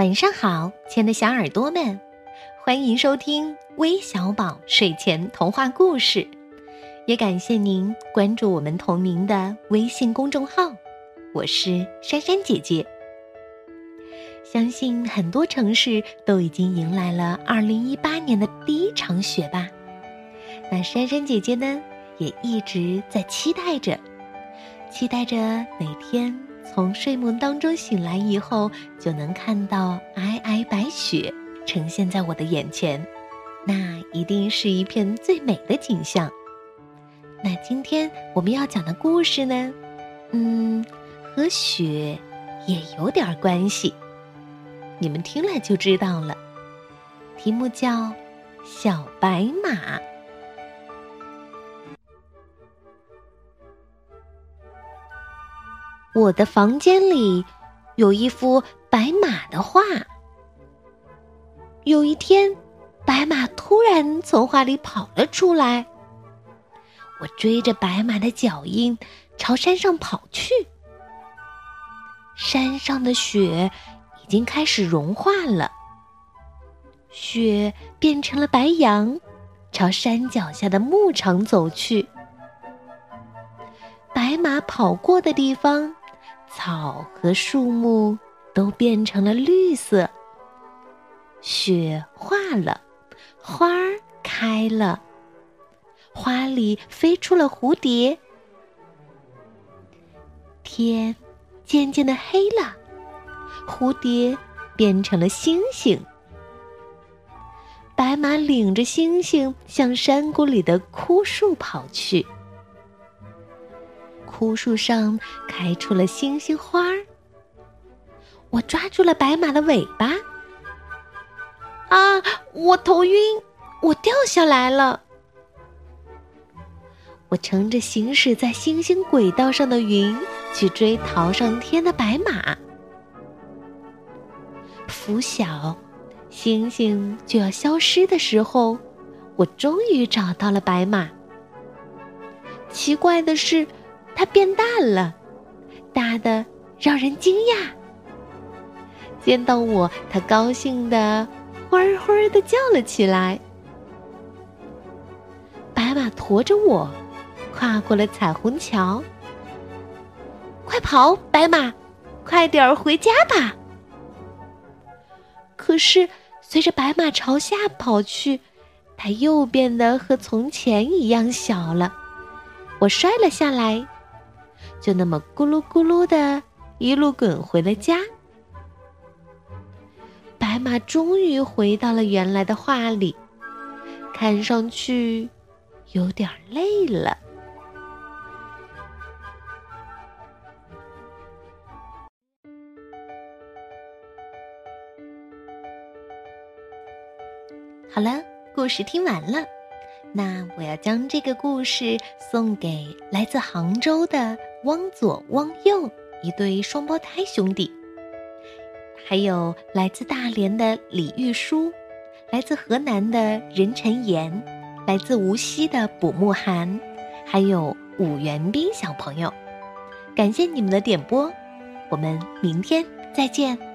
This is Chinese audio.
晚上好，亲爱的小耳朵们，欢迎收听微小宝睡前童话故事，也感谢您关注我们同名的微信公众号。我是珊珊姐姐。相信很多城市都已经迎来了二零一八年的第一场雪吧？那珊珊姐姐呢，也一直在期待着，期待着哪天从睡梦当中醒来以后，就能看到皑皑白雪呈现在我的眼前，那一定是一片最美的景象。那今天我们要讲的故事呢，嗯，和雪也有点关系。你们听了就知道了，题目叫《小白马》。我的房间里有一幅白马的画。有一天，白马突然从画里跑了出来。我追着白马的脚印朝山上跑去。山上的雪。已经开始融化了，雪变成了白羊，朝山脚下的牧场走去。白马跑过的地方，草和树木都变成了绿色。雪化了，花儿开了，花里飞出了蝴蝶。天渐渐的黑了。蝴蝶变成了星星，白马领着星星向山谷里的枯树跑去。枯树上开出了星星花儿，我抓住了白马的尾巴。啊！我头晕，我掉下来了。我乘着行驶在星星轨道上的云去追逃上天的白马。拂晓，星星就要消失的时候，我终于找到了白马。奇怪的是，它变大了，大的让人惊讶。见到我，它高兴的“欢欢”的叫了起来。白马驮着我，跨过了彩虹桥。快跑，白马，快点回家吧！可是，随着白马朝下跑去，它又变得和从前一样小了。我摔了下来，就那么咕噜咕噜的一路滚回了家。白马终于回到了原来的画里，看上去有点累了。好了，故事听完了，那我要将这个故事送给来自杭州的汪左、汪右一对双胞胎兄弟，还有来自大连的李玉书，来自河南的任晨妍，来自无锡的卜慕寒，还有武元斌小朋友，感谢你们的点播，我们明天再见。